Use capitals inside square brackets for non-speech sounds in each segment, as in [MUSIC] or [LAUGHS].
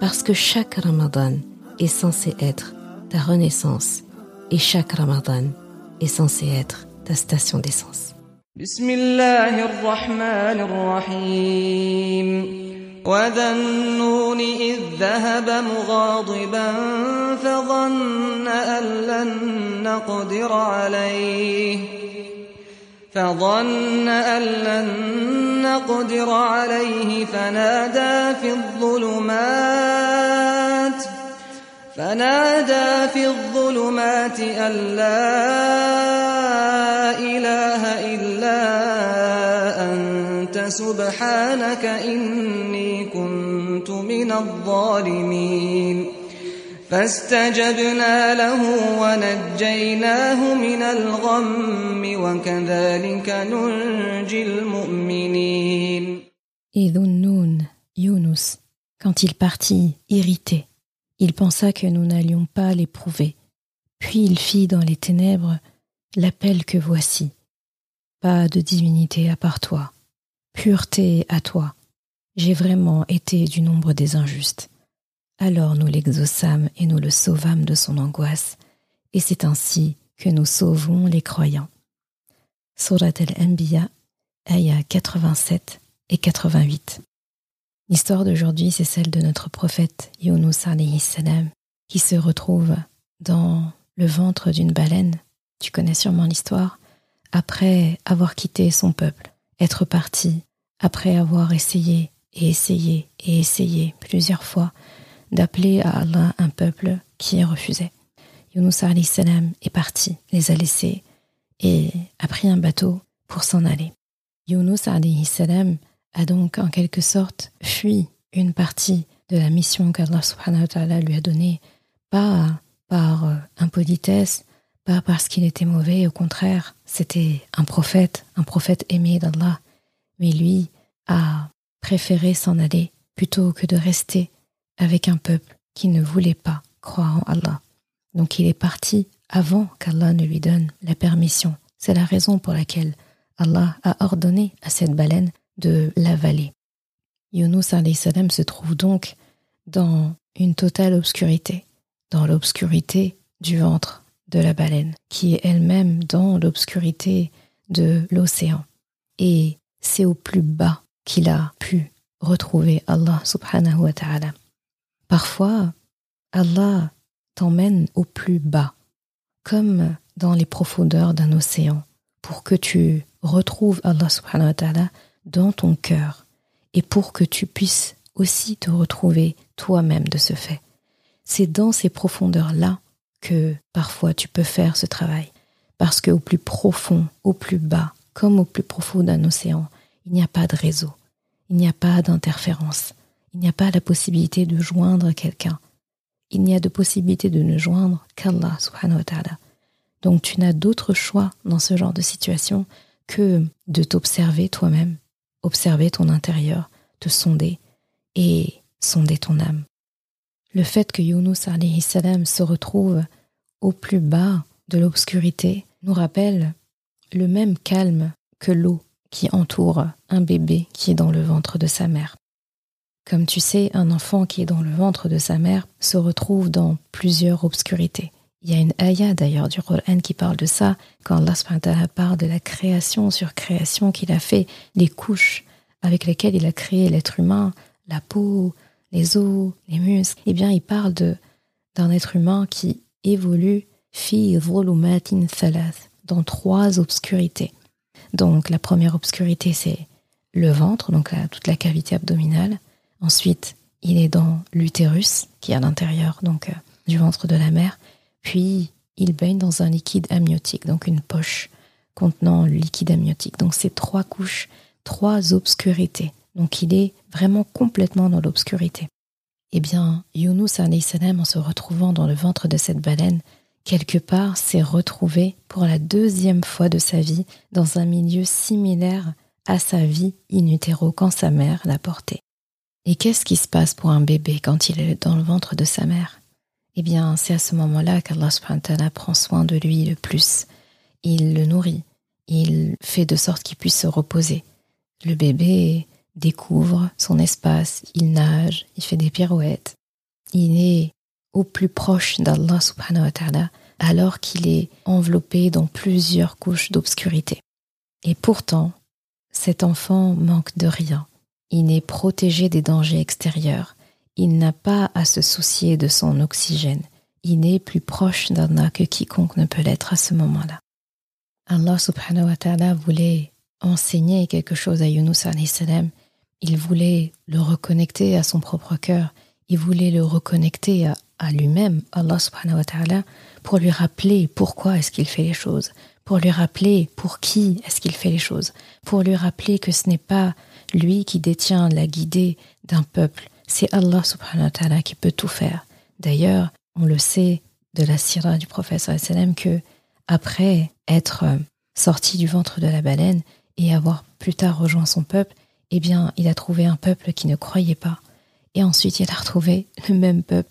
parce que chaque Ramadan est censé être ta renaissance et chaque Ramadan est censé être ta station d'essence. بسم الله الرحمن الرحيم وذا النون إذ ذهب مغاضبا فظن أن لن نقدر عليه فظن أن لن نقدر عليه فنادى في الظلمات فنادى في الظلمات أن لا إله إلا أنت سبحانك إني كنت من الظالمين. فاستجبنا له ونجيناه من الغم وكذلك ننجي المؤمنين Et Dhunnoun, Yunus, quand il partit, irrité, il pensa que nous n'allions pas l'éprouver. Puis il fit dans les ténèbres l'appel que voici. Pas de divinité à part toi, pureté à toi. J'ai vraiment été du nombre des injustes. Alors nous l'exaucâmes et nous le sauvâmes de son angoisse, et c'est ainsi que nous sauvons les croyants. Surat al-Anbiya, ayah 87 et 88. L'histoire d'aujourd'hui, c'est celle de notre prophète Yunus salam, qui se retrouve dans le ventre d'une baleine. Tu connais sûrement l'histoire. Après avoir quitté son peuple, être parti, après avoir essayé et essayé et essayé plusieurs fois d'appeler à Allah un peuple qui refusait. Yunus salam est parti, les a laissés et a pris un bateau pour s'en aller. Yunus salam a donc en quelque sorte fui une partie de la mission qu'Allah subhanahu wa ta'ala lui a donnée, pas par euh, impolitesse, pas parce qu'il était mauvais, au contraire, c'était un prophète, un prophète aimé d'Allah, mais lui a préféré s'en aller plutôt que de rester avec un peuple qui ne voulait pas croire en Allah. Donc il est parti avant qu'Allah ne lui donne la permission. C'est la raison pour laquelle Allah a ordonné à cette baleine de l'avaler. Yunus salam se trouve donc dans une totale obscurité, dans l'obscurité du ventre de la baleine, qui est elle-même dans l'obscurité de l'océan. Et c'est au plus bas qu'il a pu retrouver Allah subhanahu wa ta'ala. Parfois, Allah t'emmène au plus bas, comme dans les profondeurs d'un océan, pour que tu retrouves Allah subhanahu wa ta'ala dans ton cœur et pour que tu puisses aussi te retrouver toi-même de ce fait. C'est dans ces profondeurs-là que parfois tu peux faire ce travail, parce qu'au plus profond, au plus bas, comme au plus profond d'un océan, il n'y a pas de réseau, il n'y a pas d'interférence, il n'y a pas la possibilité de joindre quelqu'un. Il n'y a de possibilité de ne joindre qu'Allah subhanahu wa ta'ala. Donc tu n'as d'autre choix dans ce genre de situation que de t'observer toi-même, observer ton intérieur, te sonder et sonder ton âme. Le fait que Yunus alayhi salam se retrouve au plus bas de l'obscurité nous rappelle le même calme que l'eau qui entoure un bébé qui est dans le ventre de sa mère. Comme tu sais, un enfant qui est dans le ventre de sa mère se retrouve dans plusieurs obscurités. Il y a une ayah d'ailleurs du Coran qui parle de ça, quand Allah parle de la création sur création qu'il a fait, les couches avec lesquelles il a créé l'être humain, la peau, les os, les muscles. Eh bien, il parle de d'un être humain qui évolue fi volumatin thalath, dans trois obscurités. Donc la première obscurité c'est le ventre, donc toute la cavité abdominale. Ensuite, il est dans l'utérus, qui est à l'intérieur donc euh, du ventre de la mère. Puis, il baigne dans un liquide amniotique, donc une poche contenant le liquide amniotique. Donc, c'est trois couches, trois obscurités. Donc, il est vraiment complètement dans l'obscurité. Eh bien, Yunus salam, en se retrouvant dans le ventre de cette baleine, quelque part s'est retrouvé pour la deuxième fois de sa vie dans un milieu similaire à sa vie in utero quand sa mère l'a porté. Et qu'est-ce qui se passe pour un bébé quand il est dans le ventre de sa mère? Eh bien, c'est à ce moment-là qu'Allah prend soin de lui le plus. Il le nourrit, il fait de sorte qu'il puisse se reposer. Le bébé découvre son espace, il nage, il fait des pirouettes. Il est au plus proche d'Allah subhanahu alors qu'il est enveloppé dans plusieurs couches d'obscurité. Et pourtant, cet enfant manque de rien. Il n'est protégé des dangers extérieurs. Il n'a pas à se soucier de son oxygène. Il n'est plus proche d'Allah que quiconque ne peut l'être à ce moment-là. Allah subhanahu wa ta'ala voulait enseigner quelque chose à Yunus salam. Il voulait le reconnecter à son propre cœur. Il voulait le reconnecter à, lui-même, Allah subhanahu wa ta'ala, pour lui rappeler pourquoi est-ce qu'il fait les choses, pour lui rappeler pour qui est-ce qu'il fait les choses, pour lui rappeler que ce n'est pas lui qui détient la guidée d'un peuple, c'est Allah subhanahu wa ta'ala qui peut tout faire. D'ailleurs, on le sait de la sira du prophète que après être sorti du ventre de la baleine et avoir plus tard rejoint son peuple, eh bien, il a trouvé un peuple qui ne croyait pas. Et ensuite, il a retrouvé le même peuple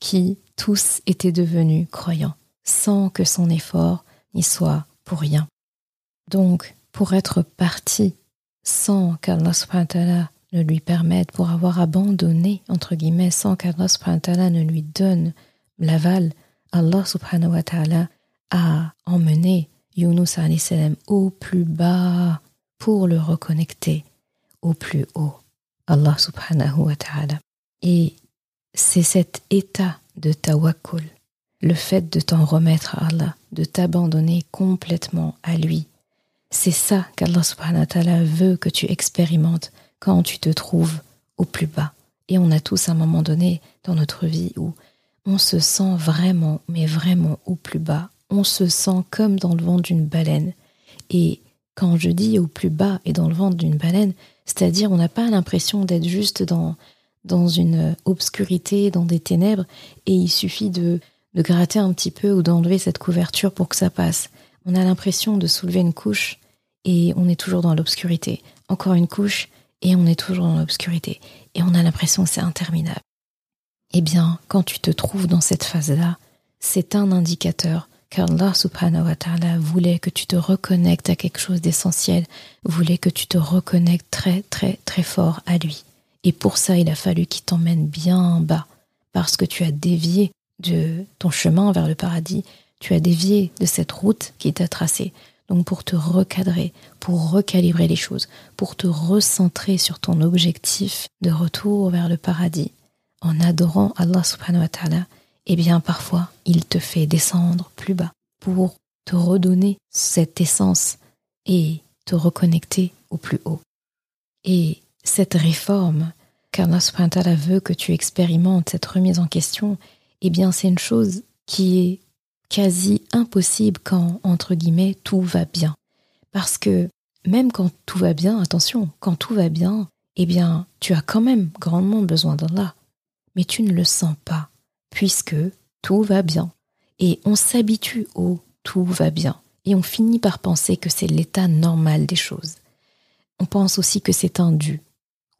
qui tous étaient devenus croyants, sans que son effort n'y soit pour rien. Donc, pour être parti sans qu'Allah ne lui permette, pour avoir abandonné, entre guillemets, sans qu'Allah ne lui donne l'aval, Allah subhanahu wa ta'ala a emmené Yunus salam au plus bas pour le reconnecter au plus haut. Allah subhanahu wa ta'ala. Et c'est cet état de tawakkul le fait de t'en remettre à Allah, de t'abandonner complètement à lui. C'est ça qu'Allah subhanahu wa ta'ala veut que tu expérimentes quand tu te trouves au plus bas. Et on a tous un moment donné dans notre vie où on se sent vraiment, mais vraiment au plus bas. On se sent comme dans le ventre d'une baleine. Et quand je dis au plus bas et dans le ventre d'une baleine, c'est-à-dire on n'a pas l'impression d'être juste dans, dans une obscurité, dans des ténèbres, et il suffit de de gratter un petit peu ou d'enlever cette couverture pour que ça passe. On a l'impression de soulever une couche et on est toujours dans l'obscurité. Encore une couche et on est toujours dans l'obscurité. Et on a l'impression que c'est interminable. Eh bien, quand tu te trouves dans cette phase-là, c'est un indicateur qu'Allah subhanahu wa ta'ala voulait que tu te reconnectes à quelque chose d'essentiel, voulait que tu te reconnectes très très très fort à lui. Et pour ça, il a fallu qu'il t'emmène bien bas, parce que tu as dévié de ton chemin vers le paradis, tu as dévié de cette route qui t'a tracée. Donc pour te recadrer, pour recalibrer les choses, pour te recentrer sur ton objectif de retour vers le paradis, en adorant Allah subhanahu wa ta'ala, eh bien parfois il te fait descendre plus bas pour te redonner cette essence et te reconnecter au plus haut. Et cette réforme qu'Allah subhanahu wa ta'ala veut que tu expérimentes, cette remise en question, eh bien c'est une chose qui est quasi impossible quand, entre guillemets, tout va bien. Parce que même quand tout va bien, attention, quand tout va bien, eh bien, tu as quand même grandement besoin d'Allah. Mais tu ne le sens pas, puisque tout va bien. Et on s'habitue au tout va bien. Et on finit par penser que c'est l'état normal des choses. On pense aussi que c'est un dû.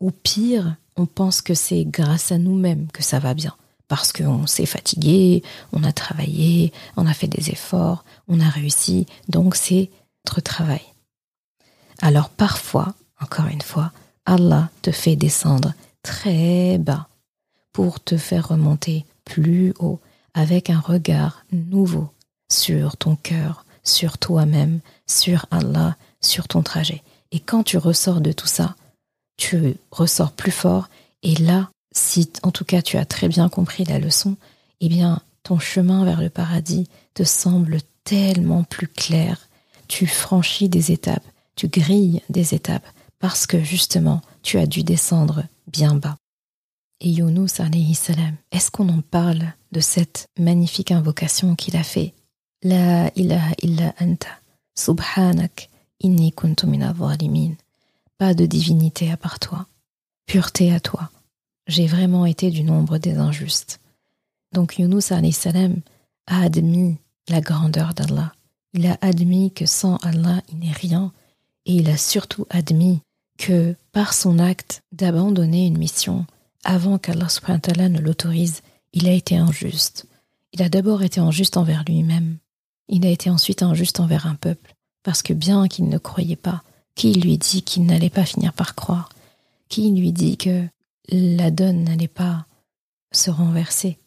Ou pire, on pense que c'est grâce à nous-mêmes que ça va bien parce qu'on s'est fatigué, on a travaillé, on a fait des efforts, on a réussi, donc c'est notre travail. Alors parfois, encore une fois, Allah te fait descendre très bas pour te faire remonter plus haut avec un regard nouveau sur ton cœur, sur toi-même, sur Allah, sur ton trajet. Et quand tu ressors de tout ça, tu ressors plus fort et là, si en tout cas tu as très bien compris la leçon, eh bien ton chemin vers le paradis te semble tellement plus clair. Tu franchis des étapes, tu grilles des étapes parce que justement tu as dû descendre bien bas. Et Yunus alayhi salam, est-ce qu'on en parle de cette magnifique invocation qu'il a fait? La ilaha illa anta, subhanak, inni kuntu Pas de divinité à part toi, pureté à toi j'ai vraiment été du nombre des injustes. Donc Yunus salam a admis la grandeur d'Allah. Il a admis que sans Allah, il n'est rien. Et il a surtout admis que par son acte d'abandonner une mission avant qu'Allah ne l'autorise, il a été injuste. Il a d'abord été injuste envers lui-même. Il a été ensuite injuste envers un peuple, parce que bien qu'il ne croyait pas, qui lui dit qu'il n'allait pas finir par croire, qui lui dit que la donne n'allait pas se renverser.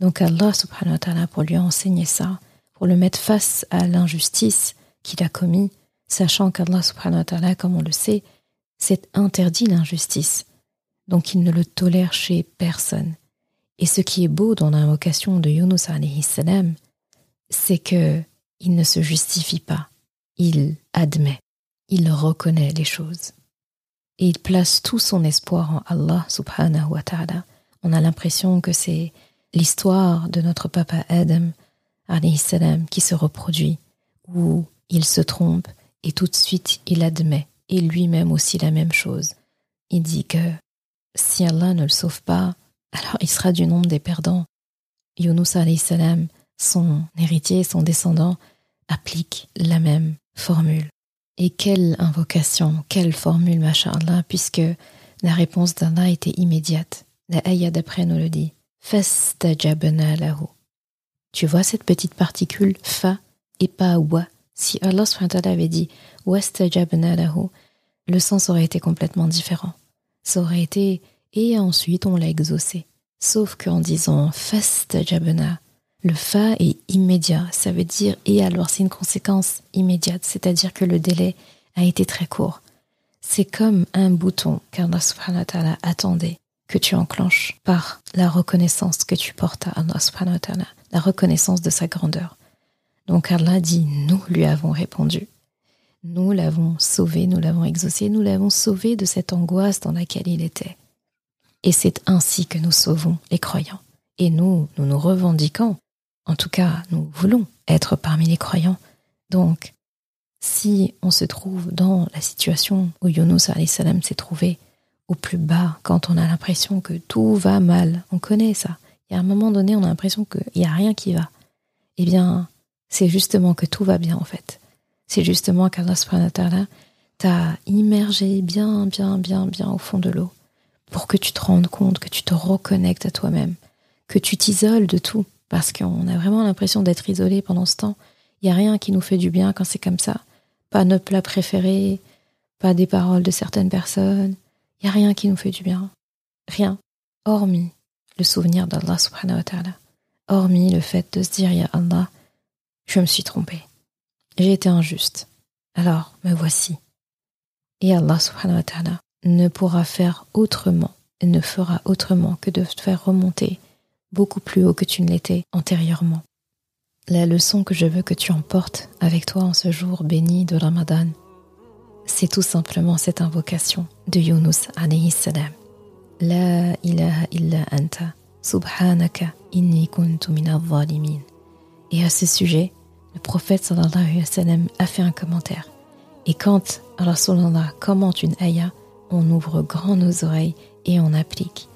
Donc Allah subhanahu wa ta'ala, pour lui enseigner ça, pour le mettre face à l'injustice qu'il a commis, sachant qu'Allah subhanahu wa ta'ala, comme on le sait, s'est interdit l'injustice. Donc il ne le tolère chez personne. Et ce qui est beau dans l'invocation de Yunus alayhi salam, c'est que il ne se justifie pas, il admet, il reconnaît les choses. Et il place tout son espoir en Allah subhanahu wa ta'ala. On a l'impression que c'est l'histoire de notre papa Adam salam qui se reproduit, où il se trompe et tout de suite il admet, et lui-même aussi la même chose. Il dit que si Allah ne le sauve pas, alors il sera du nombre des perdants. Yunus salam, son héritier, son descendant, applique la même formule. Et quelle invocation, quelle formule, Allah, puisque la réponse d'Allah était immédiate. La ayah d'après nous le dit. Fastajabna lahu. Tu vois cette petite particule fa et pas wa. Si Allah avait dit wastajabna lahu, le sens aurait été complètement différent. Ça aurait été et ensuite on l'a exaucé. Sauf qu'en disant fastajabna, le fa est immédiat, ça veut dire et alors c'est une conséquence immédiate, c'est-à-dire que le délai a été très court. C'est comme un bouton qu'Allah subhanahu wa ta'ala attendait que tu enclenches par la reconnaissance que tu portes à Allah subhanahu la reconnaissance de sa grandeur. Donc Allah dit, nous lui avons répondu. Nous l'avons sauvé, nous l'avons exaucé, nous l'avons sauvé de cette angoisse dans laquelle il était. Et c'est ainsi que nous sauvons les croyants. Et nous, nous nous revendiquons, en tout cas, nous voulons être parmi les croyants. Donc, si on se trouve dans la situation où Yunus salam s'est trouvé au plus bas, quand on a l'impression que tout va mal, on connaît ça. Y a un moment donné, on a l'impression qu'il n'y a rien qui va. Eh bien, c'est justement que tout va bien en fait. C'est justement qu'Allah t'a immergé bien, bien, bien, bien au fond de l'eau pour que tu te rendes compte, que tu te reconnectes à toi-même, que tu t'isoles de tout, parce qu'on a vraiment l'impression d'être isolé pendant ce temps. Il n'y a rien qui nous fait du bien quand c'est comme ça. Pas nos plats préférés, pas des paroles de certaines personnes. Il n'y a rien qui nous fait du bien. Rien. Hormis le souvenir d'Allah subhanahu wa ta'ala. Hormis le fait de se dire, Ya Allah, je me suis trompé. J'ai été injuste. Alors, me voici. Et Allah subhanahu wa ta'ala ne pourra faire autrement ne fera autrement que de faire remonter beaucoup plus haut que tu ne l'étais antérieurement. La leçon que je veux que tu emportes avec toi en ce jour béni de Ramadan, c'est tout simplement cette invocation de Yunus alayhi salam. La ilaha illa anta, subhanaka inni kuntu zalimin. Et à ce sujet, le prophète sallallahu alayhi sallam a fait un commentaire. Et quand Rasulallah commente une ayah, on ouvre grand nos oreilles et on applique.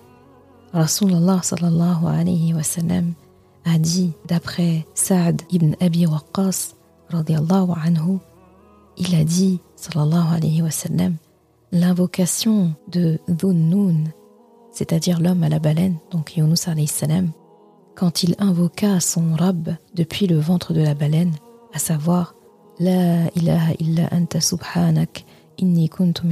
Rasulallah sallallahu alayhi wa sallam a dit, d'après Saad ibn Abi Waqqas, radiallahu anhu, il a dit, sallallahu alayhi wa sallam, l'invocation de Dhunnun, c'est-à-dire l'homme à la baleine, donc Yunus alayhi salam, quand il invoqua son Rabb depuis le ventre de la baleine, à savoir La ilaha illa anta subhanak inni kuntu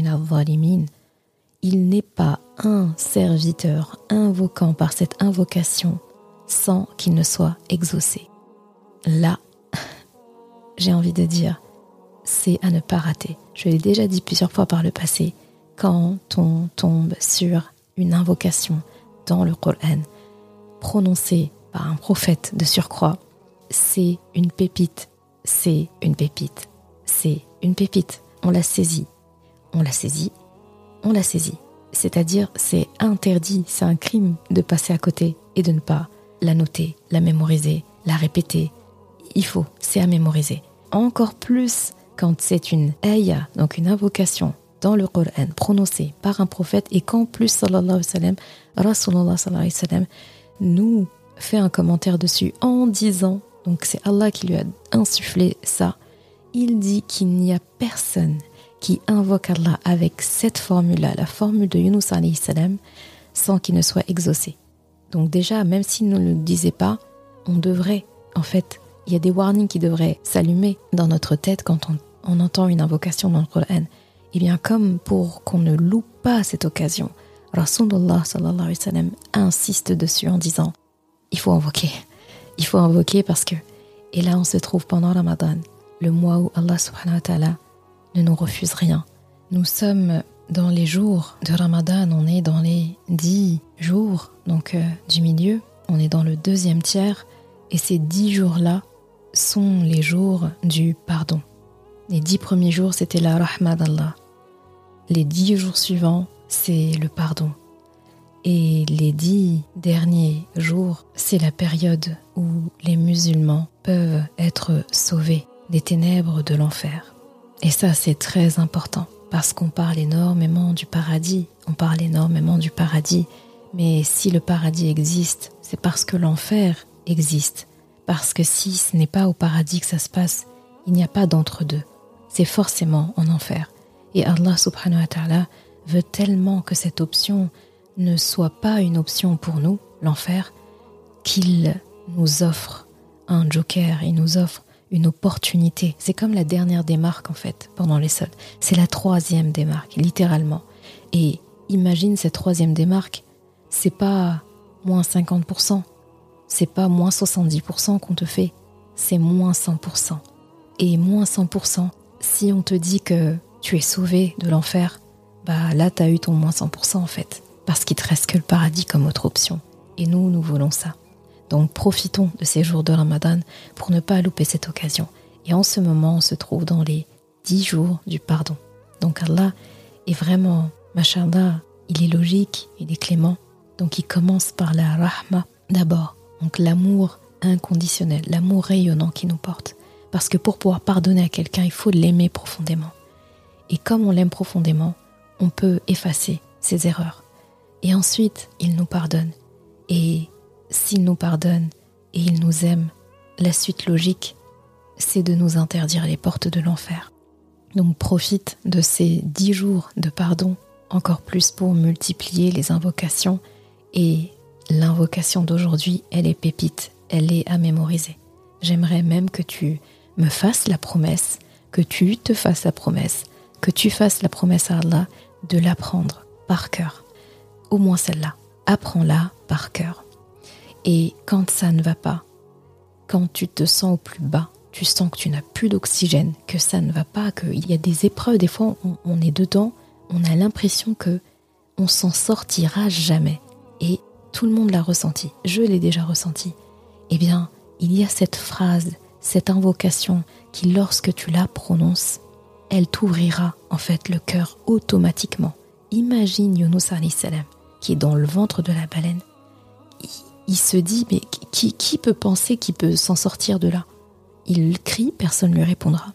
il n'est pas un serviteur invoquant par cette invocation sans qu'il ne soit exaucé. Là, [LAUGHS] j'ai envie de dire, c'est à ne pas rater. Je l'ai déjà dit plusieurs fois par le passé, quand on tombe sur une invocation dans le Coran, prononcée par un prophète de surcroît, c'est une pépite, c'est une pépite, c'est une pépite. On l'a saisit, on l'a saisit, on l'a saisit. C'est-à-dire, c'est interdit, c'est un crime de passer à côté et de ne pas la noter, la mémoriser, la répéter. Il faut, c'est à mémoriser. Encore plus quand c'est une ayah, donc une invocation dans le Coran prononcée par un prophète et qu'en plus, sallallahu alayhi wa sallam, Rasulullah sallallahu alayhi wa sallam, nous fait un commentaire dessus en disant, donc c'est Allah qui lui a insufflé ça, il dit qu'il n'y a personne qui invoque Allah avec cette formule-là, la formule de Yunus salam, sans qu'il ne soit exaucé. Donc déjà, même s'il ne le disait pas, on devrait, en fait, il y a des warnings qui devraient s'allumer dans notre tête quand on, entend une invocation dans le Coran. Et eh bien, comme pour qu'on ne loupe pas cette occasion, Rasulullah sallallahu alayhi wa sallam insiste dessus en disant il faut invoquer. Il faut invoquer parce que, et là on se trouve pendant Ramadan, le mois où Allah subhanahu wa ta'ala ne nous refuse rien. Nous sommes dans les jours de Ramadan, on est dans les dix jours donc euh, du milieu, on est dans le deuxième tiers, et ces dix jours-là sont les jours du pardon. Les dix premiers jours, c'était la rahma d'Allah. Les dix jours suivants, c'est le pardon. Et les dix derniers jours, c'est la période où les musulmans peuvent être sauvés des ténèbres de l'enfer. Et ça, c'est très important parce qu'on parle énormément du paradis, on parle énormément du paradis, mais si le paradis existe, c'est parce que l'enfer existe, parce que si ce n'est pas au paradis que ça se passe, il n'y a pas d'entre-deux, c'est forcément en enfer. Et Allah subhanahu wa ta'ala veut tellement que cette option ne soit pas une option pour nous, l'enfer, qu'il nous offre un joker, il nous offre une opportunité. C'est comme la dernière démarque en fait pendant les soldes. C'est la troisième démarque, littéralement. Et imagine cette troisième démarque, c'est pas moins 50%, c'est pas moins 70% qu'on te fait, c'est moins 100%. Et moins 100%, si on te dit que tu es sauvé de l'enfer, bah là tu as eu ton moins 100% en fait, parce qu'il te reste que le paradis comme autre option. Et nous, nous voulons ça. Donc profitons de ces jours de Ramadan pour ne pas louper cette occasion. Et en ce moment, on se trouve dans les dix jours du pardon. Donc Allah est vraiment, machallah, il est logique, il est clément. Donc il commence par la rahma d'abord. Donc l'amour inconditionnel, l'amour rayonnant qui nous porte. Parce que pour pouvoir pardonner à quelqu'un, il faut l'aimer profondément. Et comme on l'aime profondément, on peut effacer ses erreurs. Et ensuite, il nous pardonne. Et s'il nous pardonne et il nous aime, la suite logique, c'est de nous interdire les portes de l'enfer. Donc profite de ces dix jours de pardon encore plus pour multiplier les invocations et l'invocation d'aujourd'hui, elle est pépite, elle est à mémoriser. J'aimerais même que tu me fasses la promesse, que tu te fasses la promesse, que tu fasses la promesse à Allah de l'apprendre par cœur. Au moins celle-là. Apprends-la par cœur. Et quand ça ne va pas, quand tu te sens au plus bas, tu sens que tu n'as plus d'oxygène, que ça ne va pas, qu'il y a des épreuves, des fois on, est dedans, on a l'impression que on s'en sortira jamais. Et tout le monde l'a ressenti, je l'ai déjà ressenti. Eh bien, il y a cette phrase, cette invocation qui, lorsque tu la prononces, elle t'ouvrira en fait le cœur automatiquement. Imagine Yunus salam qui est dans le ventre de la baleine il se dit mais qui, qui peut penser qu'il peut s'en sortir de là? Il crie, personne ne lui répondra.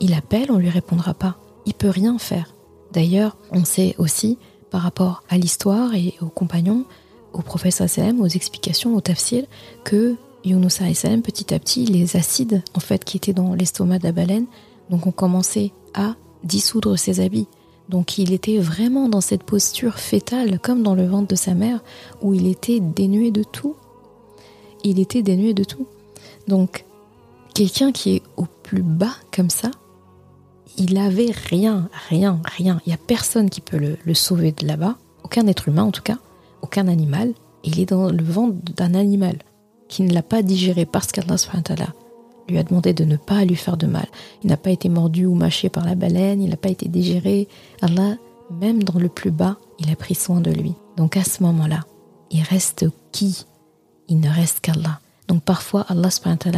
Il appelle, on ne lui répondra pas. Il peut rien faire. D'ailleurs, on sait aussi par rapport à l'histoire et aux compagnons, au professeur sallam, aux explications, au tafsir, que Yunus sallam, petit à petit, les acides en fait qui étaient dans l'estomac de la baleine, donc ont commencé à dissoudre ses habits. Donc il était vraiment dans cette posture fétale, comme dans le ventre de sa mère, où il était dénué de tout. Il était dénué de tout. Donc quelqu'un qui est au plus bas comme ça, il avait rien, rien, rien. Il n'y a personne qui peut le, sauver de là-bas, aucun être humain en tout cas, aucun animal. Il est dans le ventre d'un animal qui ne l'a pas digéré parce qu'Allah a demandé de ne pas lui faire de mal. Il n'a pas été mordu ou mâché par la baleine, il n'a pas été digéré. Allah, même dans le plus bas, il a pris soin de lui. Donc à ce moment-là, il reste qui? Il ne reste qu'Allah. Donc parfois, Allah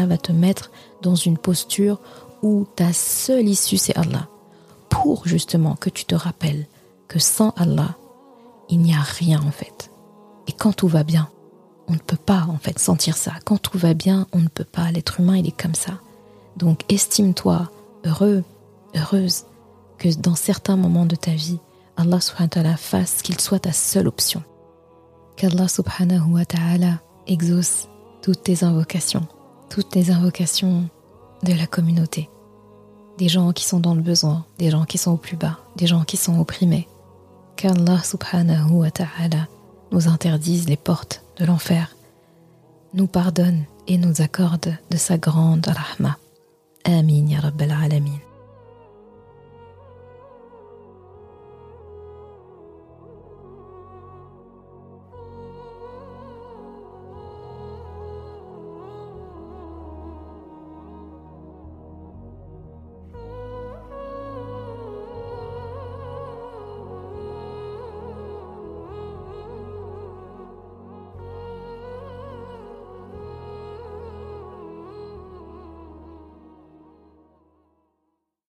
va te mettre dans une posture où ta seule issue, c'est Allah. Pour justement que tu te rappelles que sans Allah, il n'y a rien en fait. Et quand tout va bien, on ne peut pas en fait sentir ça. Quand tout va bien, on ne peut pas. L'être humain, il est comme ça. Donc estime-toi heureux, heureuse, que dans certains moments de ta vie, Allah subhanahu wa ta'ala fasse qu'il soit ta seule option. Qu'Allah subhanahu wa ta'ala exauce toutes tes invocations, toutes tes invocations de la communauté. Des gens qui sont dans le besoin, des gens qui sont au plus bas, des gens qui sont opprimés. Qu'Allah subhanahu wa ta'ala nous interdise les portes de l'enfer, nous pardonne et nous accorde de sa grande rahma. Amin ya rabbal alamin.